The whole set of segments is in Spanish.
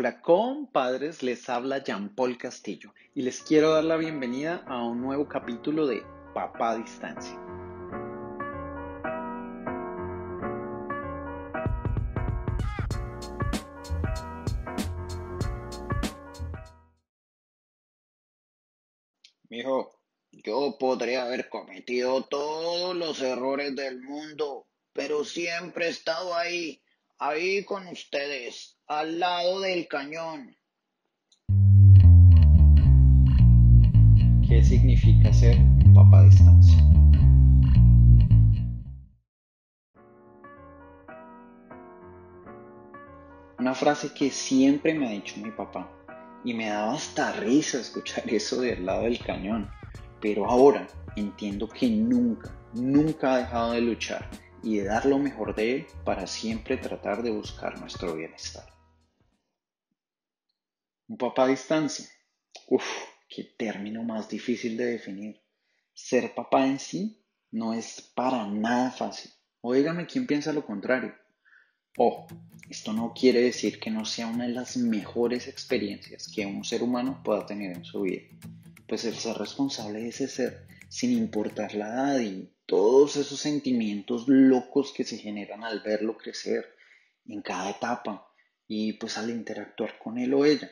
Hola compadres, les habla Jean Paul Castillo y les quiero dar la bienvenida a un nuevo capítulo de Papá Distancia. Mijo, yo podría haber cometido todos los errores del mundo, pero siempre he estado ahí, ahí con ustedes, al lado del cañón. ¿Qué significa ser un papá a distancia? Una frase que siempre me ha dicho mi papá y me daba hasta risa escuchar eso del lado del cañón, pero ahora entiendo que nunca, nunca ha dejado de luchar y de dar lo mejor de él para siempre tratar de buscar nuestro bienestar. Un papá a distancia. Uf, qué término más difícil de definir. Ser papá en sí no es para nada fácil. Óigame quién piensa lo contrario. Ojo, esto no quiere decir que no sea una de las mejores experiencias que un ser humano pueda tener en su vida. Pues el ser responsable de ese ser, sin importar la edad y todos esos sentimientos locos que se generan al verlo crecer en cada etapa y pues al interactuar con él o ella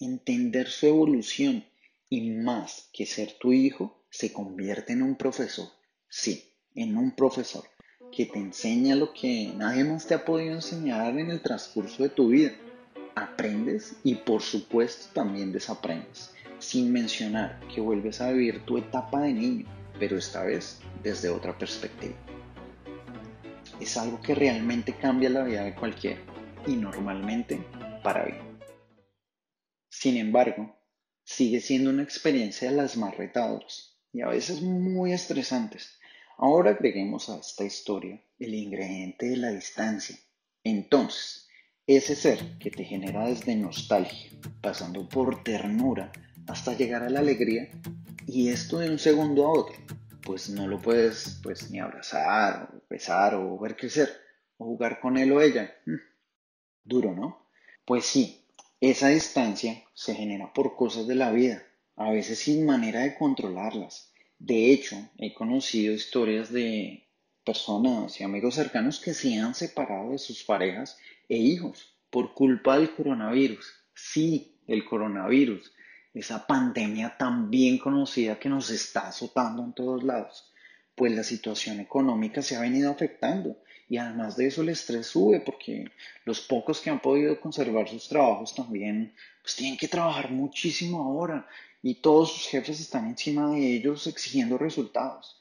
entender su evolución y más que ser tu hijo, se convierte en un profesor. Sí, en un profesor que te enseña lo que nadie más te ha podido enseñar en el transcurso de tu vida. Aprendes y por supuesto también desaprendes, sin mencionar que vuelves a vivir tu etapa de niño, pero esta vez desde otra perspectiva. Es algo que realmente cambia la vida de cualquiera y normalmente para bien. Sin embargo, sigue siendo una experiencia de las más retadoras y a veces muy estresantes. Ahora agreguemos a esta historia el ingrediente de la distancia. Entonces, ese ser que te genera desde nostalgia, pasando por ternura hasta llegar a la alegría, y esto de un segundo a otro, pues no lo puedes pues ni abrazar, o besar, o ver crecer, o jugar con él o ella. Mm, duro, ¿no? Pues sí, esa distancia se genera por cosas de la vida, a veces sin manera de controlarlas. De hecho, he conocido historias de personas y amigos cercanos que se han separado de sus parejas e hijos por culpa del coronavirus. Sí, el coronavirus, esa pandemia tan bien conocida que nos está azotando en todos lados, pues la situación económica se ha venido afectando y además de eso el estrés sube porque los pocos que han podido conservar sus trabajos también pues tienen que trabajar muchísimo ahora y todos sus jefes están encima de ellos exigiendo resultados.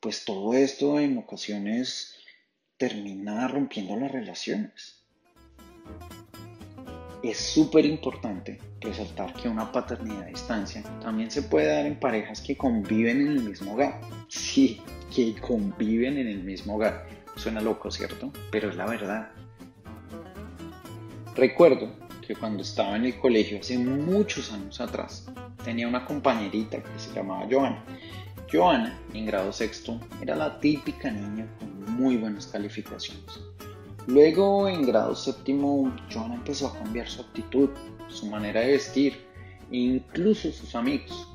Pues todo esto en ocasiones termina rompiendo las relaciones. Es súper importante resaltar que una paternidad a distancia también se puede dar en parejas que conviven en el mismo hogar. Sí, que conviven en el mismo hogar Suena loco, ¿cierto? Pero es la verdad. Recuerdo que cuando estaba en el colegio hace muchos años atrás, tenía una compañerita que se llamaba Joana. Joana, en grado sexto, era la típica niña con muy buenas calificaciones. Luego, en grado séptimo, Joana empezó a cambiar su actitud, su manera de vestir e incluso sus amigos.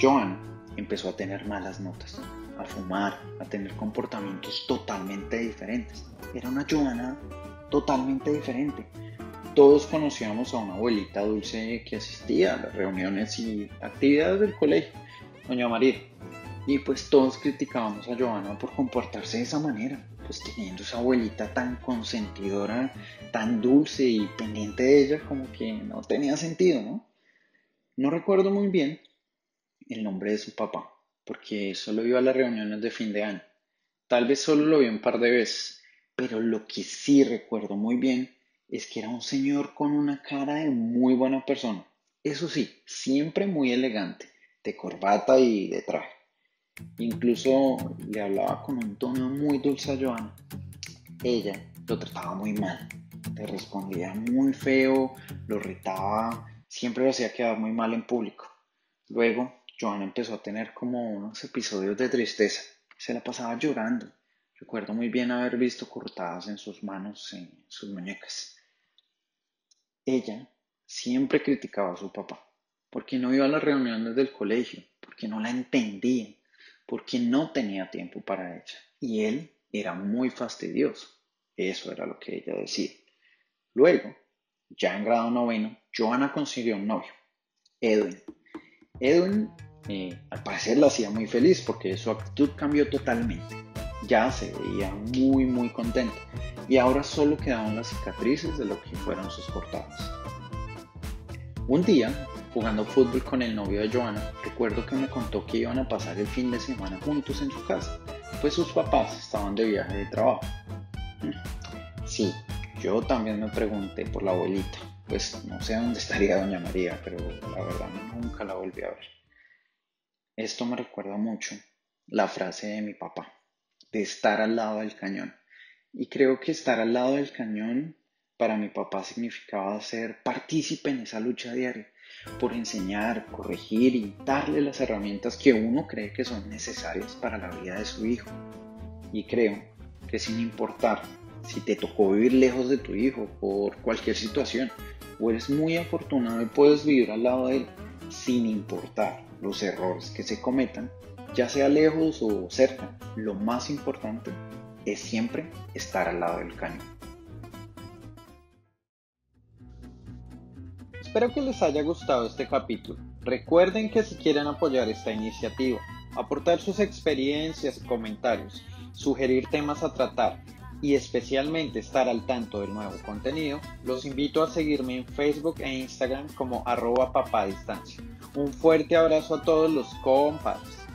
Joana empezó a tener malas notas a fumar, a tener comportamientos totalmente diferentes. Era una Joana totalmente diferente. Todos conocíamos a una abuelita dulce que asistía a las reuniones y actividades del colegio, doña María. Y pues todos criticábamos a Joana por comportarse de esa manera, pues teniendo esa abuelita tan consentidora, tan dulce y pendiente de ella, como que no tenía sentido, ¿no? No recuerdo muy bien el nombre de su papá, porque solo iba a las reuniones de fin de año. Tal vez solo lo vi un par de veces, pero lo que sí recuerdo muy bien es que era un señor con una cara de muy buena persona. Eso sí, siempre muy elegante, de corbata y de traje. Incluso le hablaba con un tono muy dulce a Joana. Ella lo trataba muy mal, le respondía muy feo, lo retaba, siempre lo hacía quedar muy mal en público. Luego Joana empezó a tener como unos episodios de tristeza. Se la pasaba llorando. Recuerdo muy bien haber visto cortadas en sus manos, en sus muñecas. ella siempre criticaba a su papá, porque no iba a las reuniones del colegio, porque no la entendía, porque no tenía tiempo para ella. Y él era muy fastidioso. Eso era lo que ella decía. Luego, ya en grado noveno, Joana consiguió un novio, Edwin. Edwin, eh, al parecer, la hacía muy feliz porque su actitud cambió totalmente. Ya se veía muy, muy contenta. Y ahora solo quedaban las cicatrices de lo que fueron sus cortadas. Un día, jugando fútbol con el novio de Joana, recuerdo que me contó que iban a pasar el fin de semana juntos en su casa, pues sus papás estaban de viaje de trabajo. Sí, yo también me pregunté por la abuelita, pues no sé dónde estaría doña María, pero la verdad nunca la volví a ver. Esto me recuerda mucho la frase de mi papá, de estar al lado del cañón. Y creo que estar al lado del cañón para mi papá significaba ser partícipe en esa lucha diaria, por enseñar, corregir y darle las herramientas que uno cree que son necesarias para la vida de su hijo. Y creo que sin importar si te tocó vivir lejos de tu hijo por cualquier situación, o eres muy afortunado y puedes vivir al lado de él sin importar los errores que se cometan, ya sea lejos o cerca, lo más importante es siempre estar al lado del cañón. Espero que les haya gustado este capítulo. Recuerden que si quieren apoyar esta iniciativa, aportar sus experiencias comentarios, sugerir temas a tratar y especialmente estar al tanto del nuevo contenido, los invito a seguirme en Facebook e Instagram como arroba papadistancia. Un fuerte abrazo a todos los compadres.